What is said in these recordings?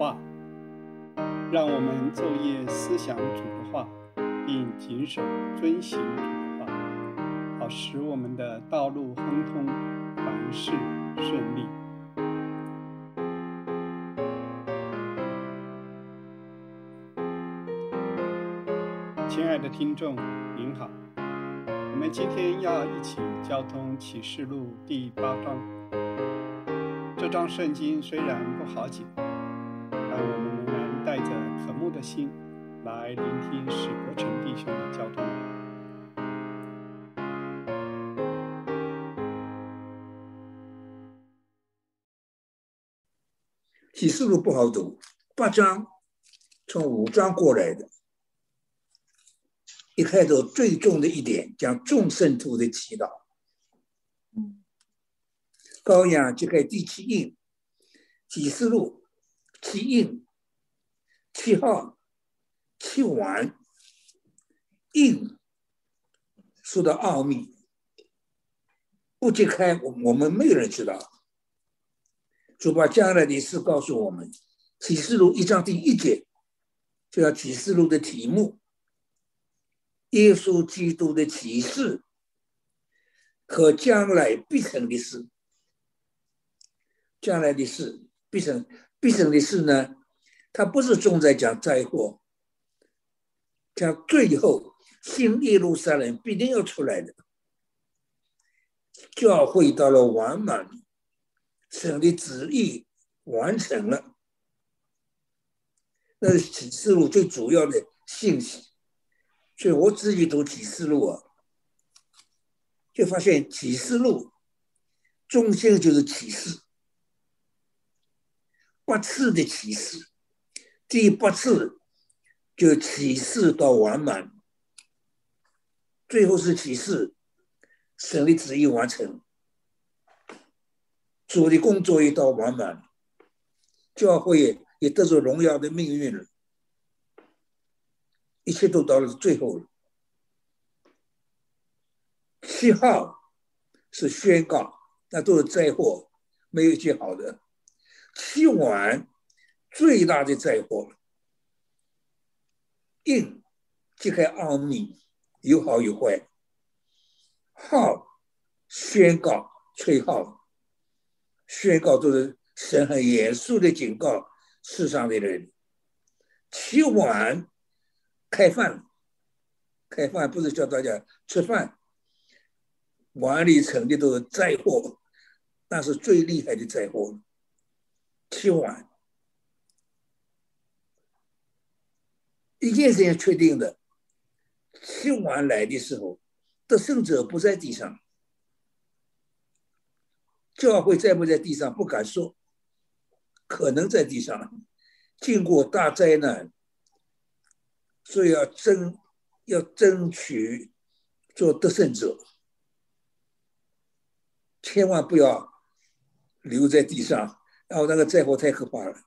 话，让我们昼夜思想主的话，并谨守遵行主的话，好使我们的道路亨通，凡事顺利。亲爱的听众，您好，我们今天要一起交通启示录第八章。这张圣经虽然不好解，但我们仍然带着渴慕的心来聆听史伯成弟兄的交通。启示录不好读，八章从五章过来的，一开头最重的一点讲众圣徒的祈祷。羔羊揭开第七印，启示录七印七号七完印说的奥秘，不揭开我我们没有人知道。主把将来的事告诉我们，启示录一章第一节就要启示录的题目：耶稣基督的启示和将来必成的事。将来的事必成必胜的事呢？它不是重在讲灾祸，讲最后新耶路撒冷必定要出来的，教会到了完满，神的旨意完成了，那是启示录最主要的信息。所以我自己读启示录啊，就发现启示录中心就是启示。八次的启示，第八次就启示到完满，最后是启示，神的旨意完成，主的工作也到完满，教会也得着荣耀的命运了，一切都到了最后了。七号是宣告，那都是灾祸，没有一件好的。七晚最大的灾祸，印揭开奥秘，有好有坏。号宣告吹号，宣告都是神很严肃的警告世上的人。七晚开饭，开饭不是叫大家吃饭，碗里盛的都是灾祸，那是最厉害的灾祸。七晚，一件事情确定的，七晚来的时候，得胜者不在地上，教会在不在地上不敢说，可能在地上，经过大灾难，所以要争，要争取做得胜者，千万不要留在地上。然后那个灾祸太可怕了，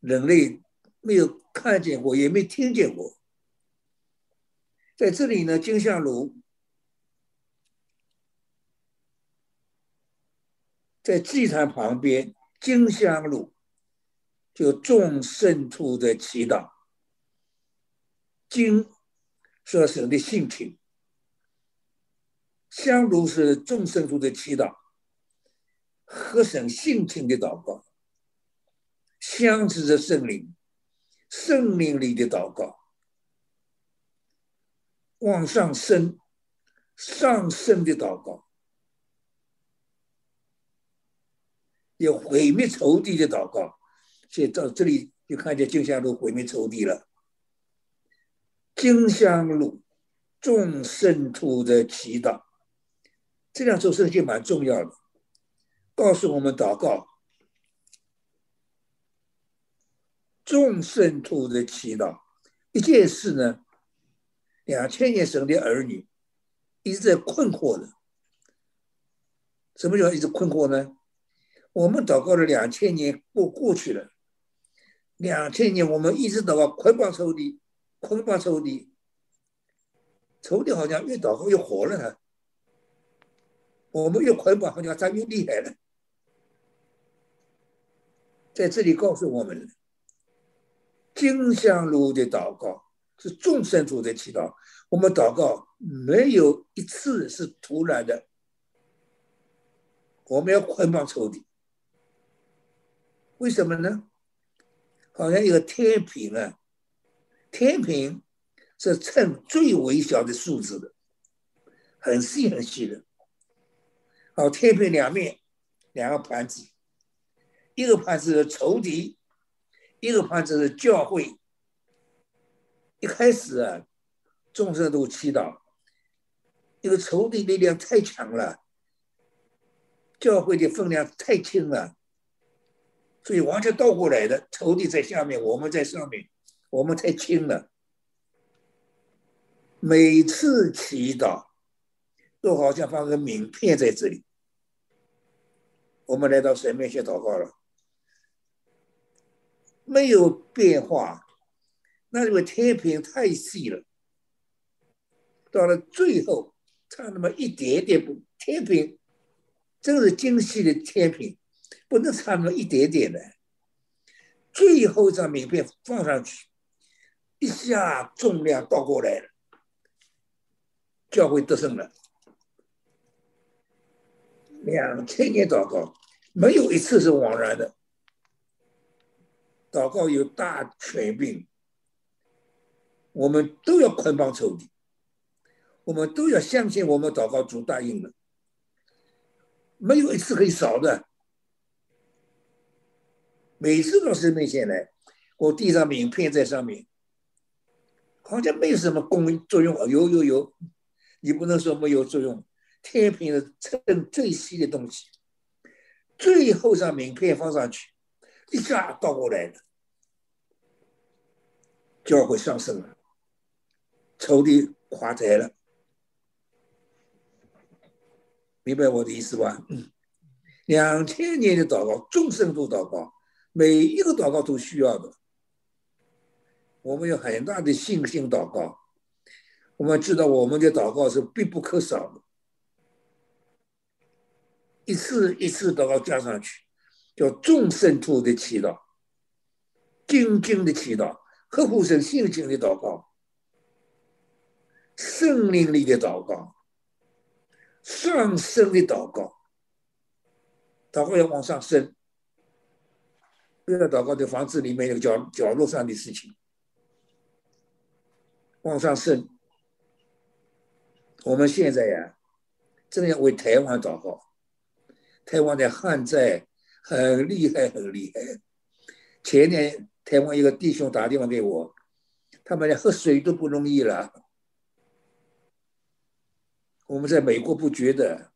人类没有看见过，也没听见过。在这里呢，金香炉在祭坛旁边，金香炉就众圣徒的祈祷。金说神的性情，香炉是众圣徒的祈祷。合神性情的祷告，相持着圣灵，圣灵里的祷告，往上升，上升的祷告，有毁灭仇敌的祷告。所以到这里就看见金香路毁灭仇敌了。金香路众圣徒的祈祷，这两首圣经蛮重要的。告诉我们祷告，众圣徒的祈祷。一件事呢，两千年生的儿女一直在困惑的。什么叫一直困惑呢？我们祷告了两千年过过去了，两千年我们一直祷告捆绑仇敌，捆绑仇敌，仇敌好像越祷告越活了呢。我们越捆绑，好像他越厉害了。在这里告诉我们，金香炉的祷告是众生主的祈祷。我们祷告没有一次是突然的，我们要捆绑仇敌。为什么呢？好像一个天平啊，天平是称最微小的数字的，很细很细的。好，天平两面两个盘子，一个怕是仇敌，一个怕是教会。一开始啊。众生都祈祷，这个仇敌力量太强了，教会的分量太轻了，所以完全倒过来的，仇敌在下面，我们在上面，我们太轻了。每次祈祷都好像放个名片在这里，我们来到神面前祷告了，没有变化，那因为天平太细了。到了最后，差那么一点点不天平，真是精细的天平，不能差那么一点点的。最后一张名片放上去，一下重量倒过来了，教会得胜了。两千年祷告，没有一次是枉然的。祷告有大权柄，我们都要捆绑仇敌。我们都要相信，我们祷告主答应了，没有一次可以少的。每次到神面前来，我递上名片在上面，好像没有什么功作用。有有有，你不能说没有作用。天平是称最细的东西，最后上名片放上去，一下倒过来了，教会上升了，仇敌垮台了。明白我的意思吧？两千年的祷告，众生都祷告，每一个祷告都需要的。我们有很大的信心祷告，我们知道我们的祷告是必不可少的。一次一次祷告加上去，叫众生徒的祈祷，精进的祈祷，呵护神心情的祷告，圣灵里的祷告。上升的祷告，祷告要往上升，不要祷告在房子里面那个角角落上的事情。往上升，我们现在呀，正要为台湾祷告。台湾的旱灾很厉害，很厉害。前年台湾一个弟兄打电话给我，他们连喝水都不容易了。我们在美国不觉得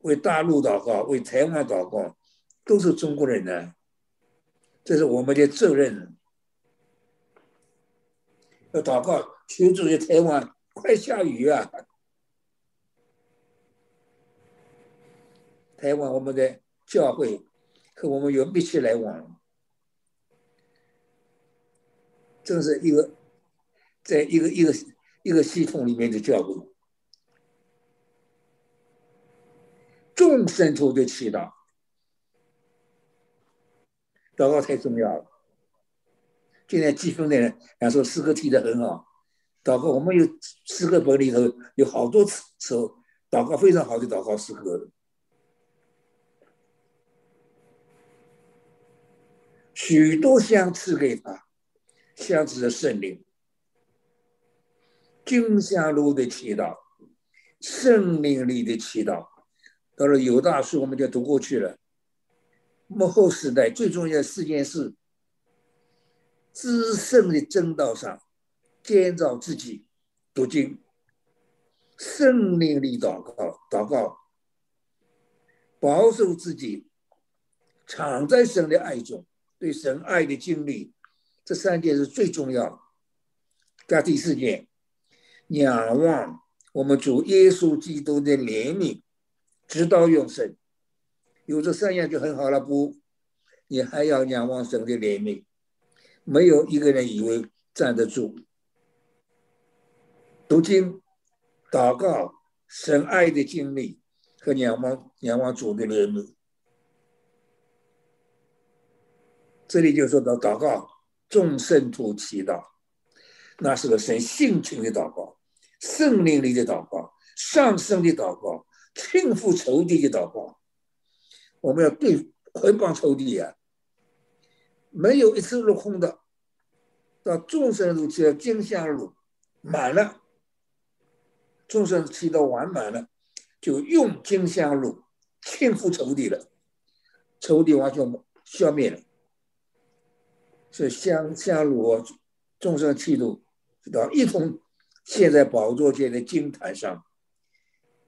为大陆祷告、为台湾祷告，都是中国人呢，这是我们的责任。要祷告，求助于台湾，快下雨啊！台湾我们的教会和我们有密切来往，正是一个在一个一个。一个系统里面的教会，众生徒的祈祷，祷告太重要了。今天积分的人讲说诗歌提的很好，祷告我们有诗歌本里头有好多次候祷告非常好的祷告诗歌，许多相赐给他，相赐的圣灵。金香炉的祈祷，圣灵里的祈祷，到了有大书我们就读过去了。幕后时代最重要的四件事：至圣的正道上建造自己，读经，圣灵里祷告，祷告，保守自己，藏在神的爱中，对神爱的经历，这三件是最重要。加第四件。仰望我们主耶稣基督的怜悯，直到永生，有这三样就很好了。不，你还要仰望神的怜悯。没有一个人以为站得住。读经、祷告、神爱的经历和仰望仰望主的怜悯。这里就说到祷告，众圣徒祈祷，那是个神性情的祷告，圣灵里的祷告，上升的祷告，庆复仇敌的祷告。我们要对捆绑仇敌呀，没有一次落空的。到众生徒祈祷金香炉满了，众生祈祷完满了，就用金香炉庆复仇敌了，仇敌完全消灭了。是香香炉众生气度，知道一同现在宝座前的金坛上，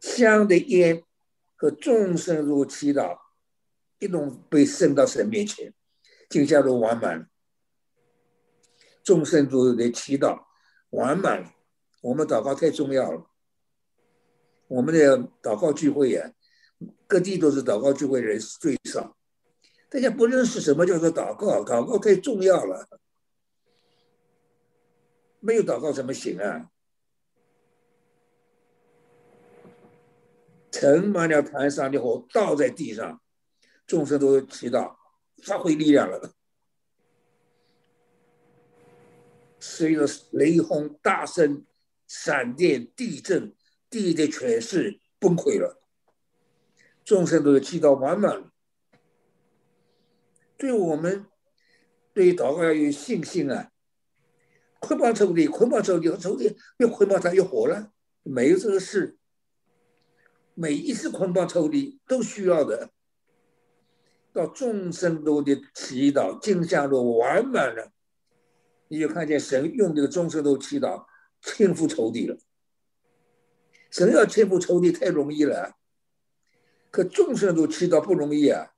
香的烟和众生如祈祷，一同被升到神面前，金香炉完满。众生都的祈祷完满，我们祷告太重要了。我们的祷告聚会呀，各地都是祷告聚会人最少，大家不认识什么叫做祷告，祷告太重要了，没有祷告怎么行啊？盛满了坛上的火倒在地上，众生都祈祷，发挥力量了。随着雷轰、大声、闪电、地震，地的权势崩溃了，众生都祈祷完满了。对我们，对祷告要有信心啊！捆绑仇敌，捆绑仇敌，仇敌越捆绑他越火了，没有这个事。每一次捆绑仇敌都需要的，到众生都的祈祷，镜像都完满了。你就看见神用这个众生都祈祷，庆复仇敌了。神要庆复仇敌太容易了，可众生都祈祷不容易啊！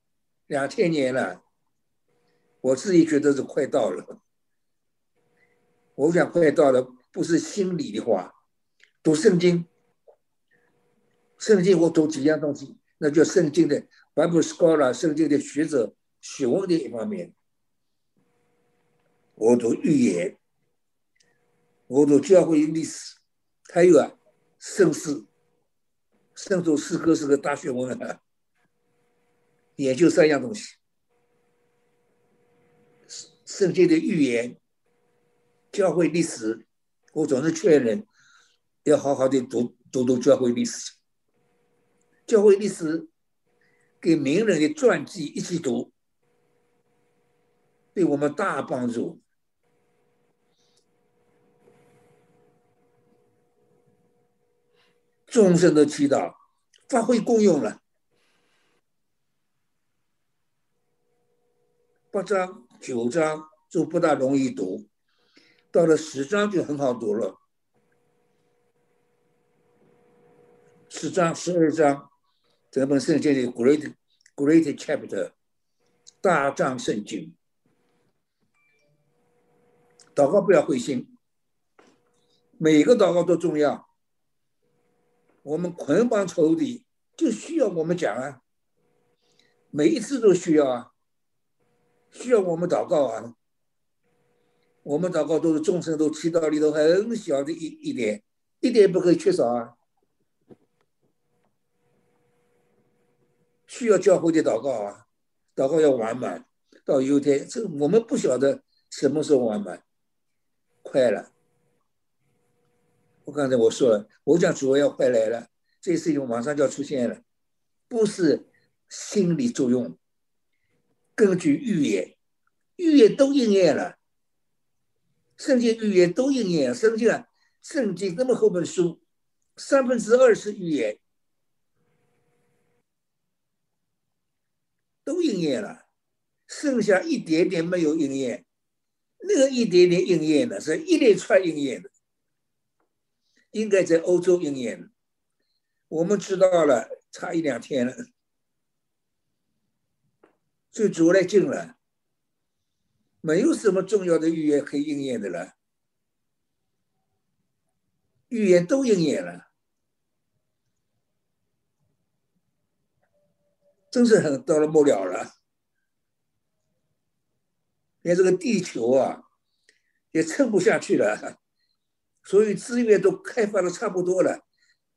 两千年了，我自己觉得是快到了。我想快到了，不是心里的话。读圣经，圣经我读几样东西，那叫圣经的 Bible scholar，圣经的学者学问的一方面。我读预言，我读教会历史，还有啊，圣诗，圣祖诗歌是个大学问啊。研究三样东西：圣经的预言、教会历史。我总是劝人要好好的读读读教会历史，教会历史给名人的传记一起读，对我们大帮助。众生的祈祷发挥功用了。八章、九章就不大容易读，到了十章就很好读了。十章、十二章，这本圣经的 great great chapter，大章圣经。祷告不要灰心，每个祷告都重要。我们捆绑仇敌，就需要我们讲啊，每一次都需要啊，需要我们祷告啊。我们祷告都是众生都祈祷里头很小的一一点，一点不可以缺少啊。需要教会的祷告啊，祷告要完满，到有一天，这我们不晓得什么时候完满，快了。我刚才我说了，我讲主要快来了，这事情马上就要出现了，不是心理作用。根据预言，预言都应验了，圣经预言都应验。圣经啊，圣经那么厚本书，三分之二是预言，都应验了，剩下一点点没有应验。那个一点点应验的是一连串应验的。应该在欧洲应验，我们知道了，差一两天了，就主来近了，没有什么重要的预言可以应验的了，预言都应验了，真是很到了末了了，连这个地球啊，也撑不下去了。所以资源都开发的差不多了。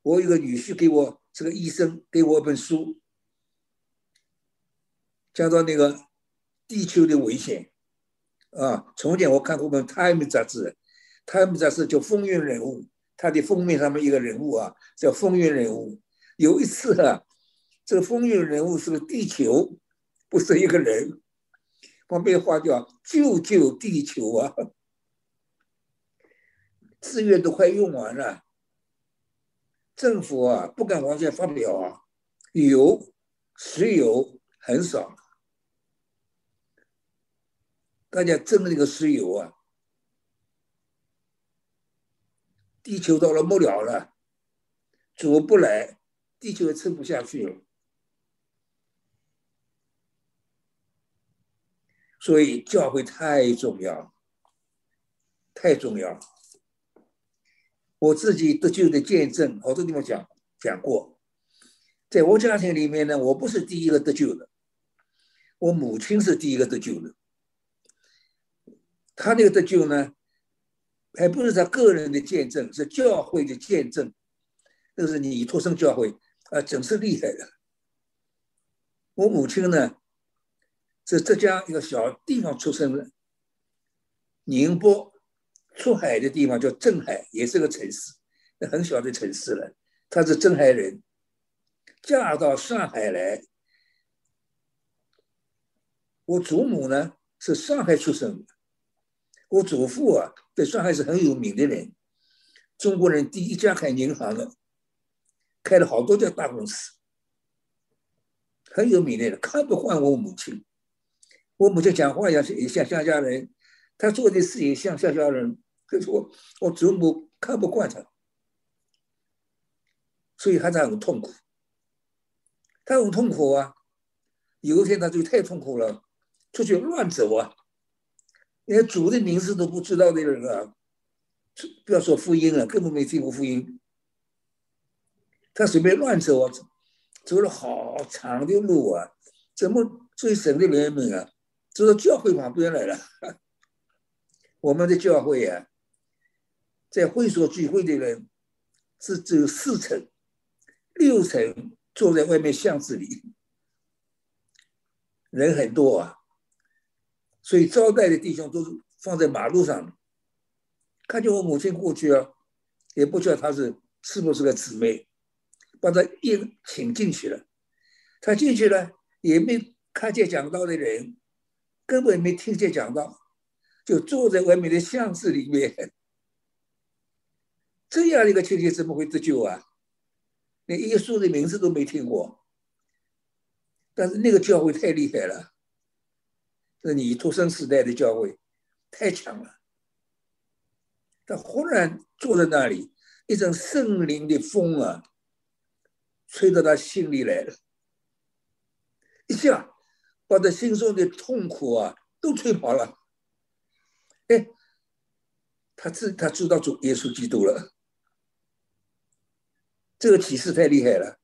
我有个女婿给我，这个医生给我一本书，讲到那个地球的危险，啊，从前我看过本《Time》杂志，《Time》杂志叫风云人物，它的封面上面一个人物啊，叫风云人物。有一次啊，这个风云人物是个地球，不是一个人。旁边话叫“救救地球”啊，资源都快用完了，政府啊不敢往下发表啊，油、石油很少。大家争那个石油啊，地球到了末了了，主不来，地球也撑不下去了。所以教会太重要，太重要。我自己得救的见证，好多地方讲讲过。在我家庭里面呢，我不是第一个得救的，我母亲是第一个得救的。他那个得救呢，还不是他个人的见证，是教会的见证。那是你托生教会啊，真是厉害的。我母亲呢，是浙江一个小地方出生的，宁波出海的地方叫镇海，也是个城市，很小的城市了。她是镇海人，嫁到上海来。我祖母呢是上海出生的。我祖父啊，在上海是很有名的人，中国人第一家开银行的，开了好多家大公司，很有名的人。看不惯我母亲，我母亲讲话也也像乡下人，她做的事也像乡下人。可是我我祖母看不惯她，所以她才很痛苦。他很痛苦啊！有一天他就太痛苦了，出去乱走啊。连主的名字都不知道的人啊，不要说福音了，根本没听过福音。他随便乱走啊，走了好长的路啊，怎么最神的人们啊，走到教会旁边来了。我们的教会啊，在会所聚会的人是只有四层，六层坐在外面巷子里，人很多啊。所以招待的弟兄都是放在马路上，看见我母亲过去啊，也不知道她是是不是个姊妹，把她一请进去了。他进去了也没看见讲道的人，根本没听见讲道，就坐在外面的巷子里面。这样一个情形怎么会得救啊？连耶稣的名字都没听过。但是那个教会太厉害了。这你出生时代的教会太强了，他忽然坐在那里，一阵圣灵的风啊，吹到他心里来了，一下把他心中的痛苦啊都吹跑了。哎，他知他知道主耶稣基督了，这个启示太厉害了，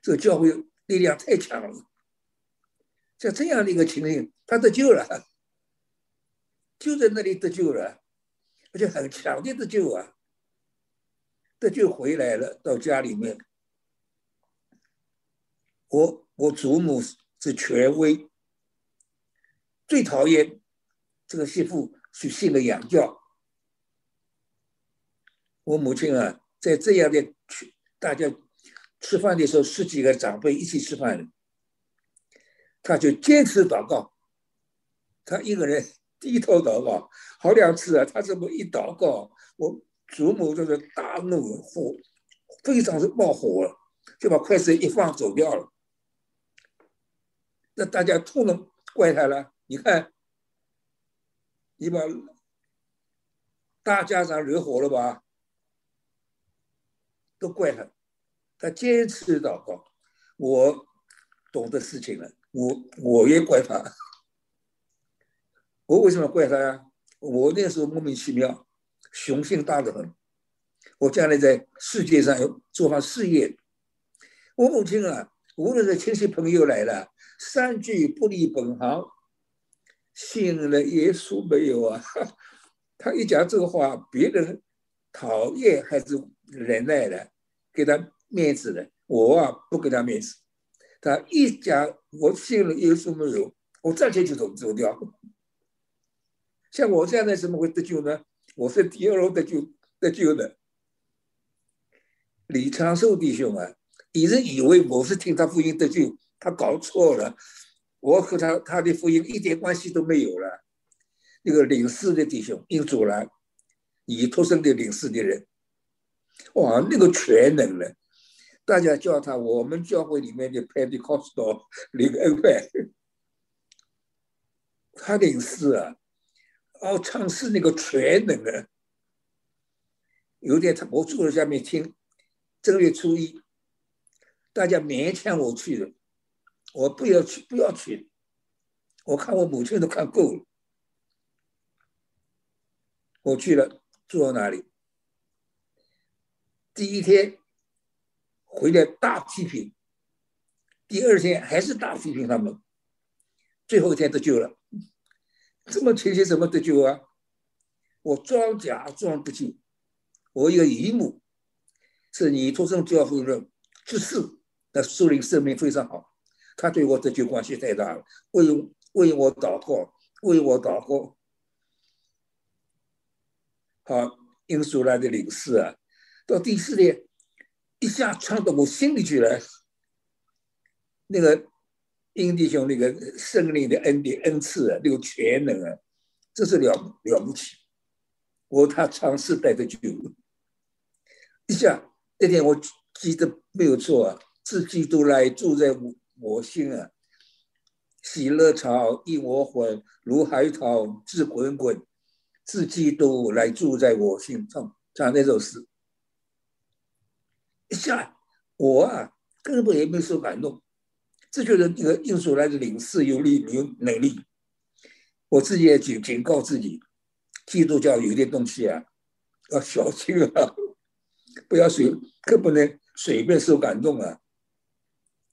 这个教会力量太强了。像这样的一个情形，他得救了，就在那里得救了，而且很强烈的救啊，得救回来了，到家里面。我我祖母是权威，最讨厌这个媳妇去信了洋教。我母亲啊，在这样的去大家吃饭的时候，十几个长辈一起吃饭。他就坚持祷告，他一个人低头祷告，好两次啊！他这么一祷告，我祖母就是大怒火，非常是冒火，就把筷子一放走掉了。那大家痛了怪他了，你看，你把大家长惹火了吧？都怪他，他坚持祷告，我懂得事情了。我我也怪他，我为什么怪他呀？我那时候莫名其妙，雄性大得很。我将来在世界上要做好事业。我母亲啊，无论是亲戚朋友来了，三句不离本行，信了耶稣没有啊？他一讲这个话，别人讨厌还是忍耐的，给他面子的，我啊不给他面子。他一讲我信了耶稣没有，我站起就走走掉。像我这样的怎么会得救呢？我是第二楼得救得救的。李长寿弟兄啊，一直以为我是听他福音得救，他搞错了。我和他他的福音一点关系都没有了。那个领事的弟兄，因主兰，你托生的领事的人，哇，那个全能的，大家叫他我们教会里面的 Pentecostal 领恩派，他领事啊，哦，唱诗那个全能的，有点他我坐在下面听，正月初一，大家勉强我去的。我不要去，不要去。我看我母亲都看够了。我去了，住到哪里？第一天回来大批评，第二天还是大批评他们，最后一天得救了。这么情形怎么得救啊？我装假装不救。我一个姨母是你出生教父的知识，那树林生命非常好。他对我得救关系太大了，为为我祷告，为我祷告。好，英苏兰的领事啊，到第四天，一下唱到我心里去了。那个英弟兄那个圣灵的恩典恩赐啊，那个全能啊，这是了了不起。我他尝试带着酒，一下那天我记得没有错啊，自己都来住在我。我心啊，喜乐潮映我魂，如海涛自滚滚，自基督来住在我心。唱唱那首诗，一下我啊根本也没受感动，这就是那个印出来的领事有力有能力。我自己也警警告自己，基督教有点东西啊，要小心啊，不要随更不能随便受感动啊。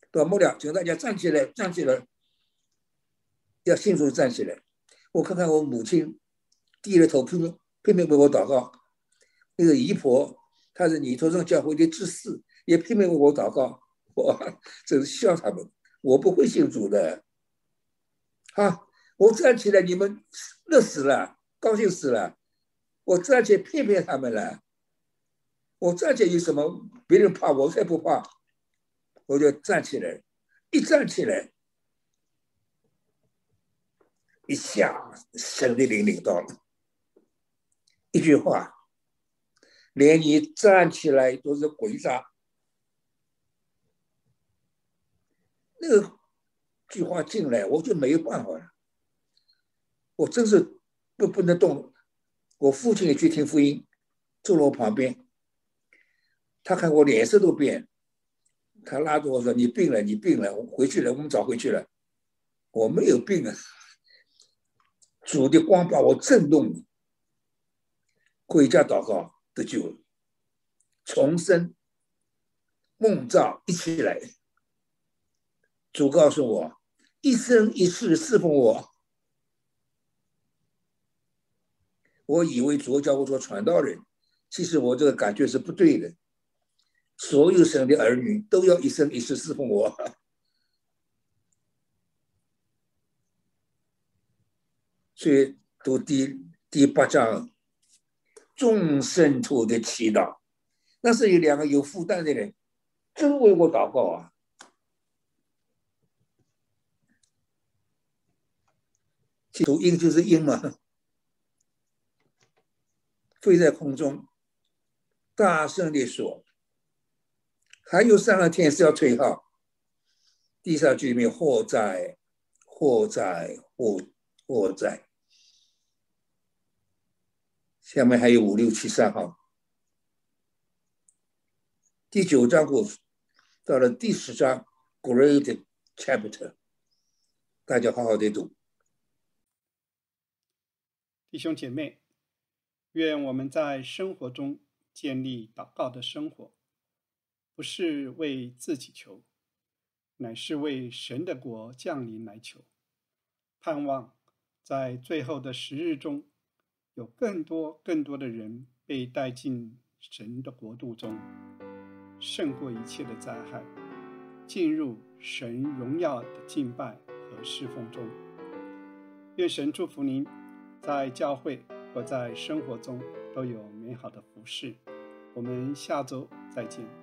到末了，请大家站起来，站起来，要迅速站起来。我看看我母亲低着头拼命拼命为我祷告，那个姨婆但是你托上教会的执事，也拼命为我祷告。我真是笑他们，我不会信主的。啊，我站起来，你们乐死了，高兴死了。我站起来骗骗他们了。我站起来有什么？别人怕我才不怕。我就站起来，一站起来，一下神的灵领到了。一句话，连你站起来都是鬼杀。那个句话进来，我就没有办法了。我真是不不能动。我父亲也去听福音，坐我旁边，他看我脸色都变。他拉着我说：“你病了，你病了，回去了，我们早回去了。我没有病啊，主的光把我震动了。回家祷告得救，重生、梦照一起来。主告诉我，一生一世侍奉我。我以为主叫我做传道人，其实我这个感觉是不对的。”所有生的儿女都要一生一世侍奉我，所以读第第八章众圣徒的祈祷，那是有两个有负担的人，真为我祷告啊！读鹰就是鹰嘛，飞在空中，大声地说。还有三个天是要退号，第三句里面祸灾、祸灾、祸祸灾，下面还有五六七三号，第九章过到了第十章，Great Chapter，大家好好的读。弟兄姐妹，愿我们在生活中建立祷告的生活。不是为自己求，乃是为神的国降临来求，盼望在最后的时日中，有更多更多的人被带进神的国度中，胜过一切的灾害，进入神荣耀的敬拜和侍奉中。愿神祝福您，在教会或在生活中都有美好的服饰。我们下周再见。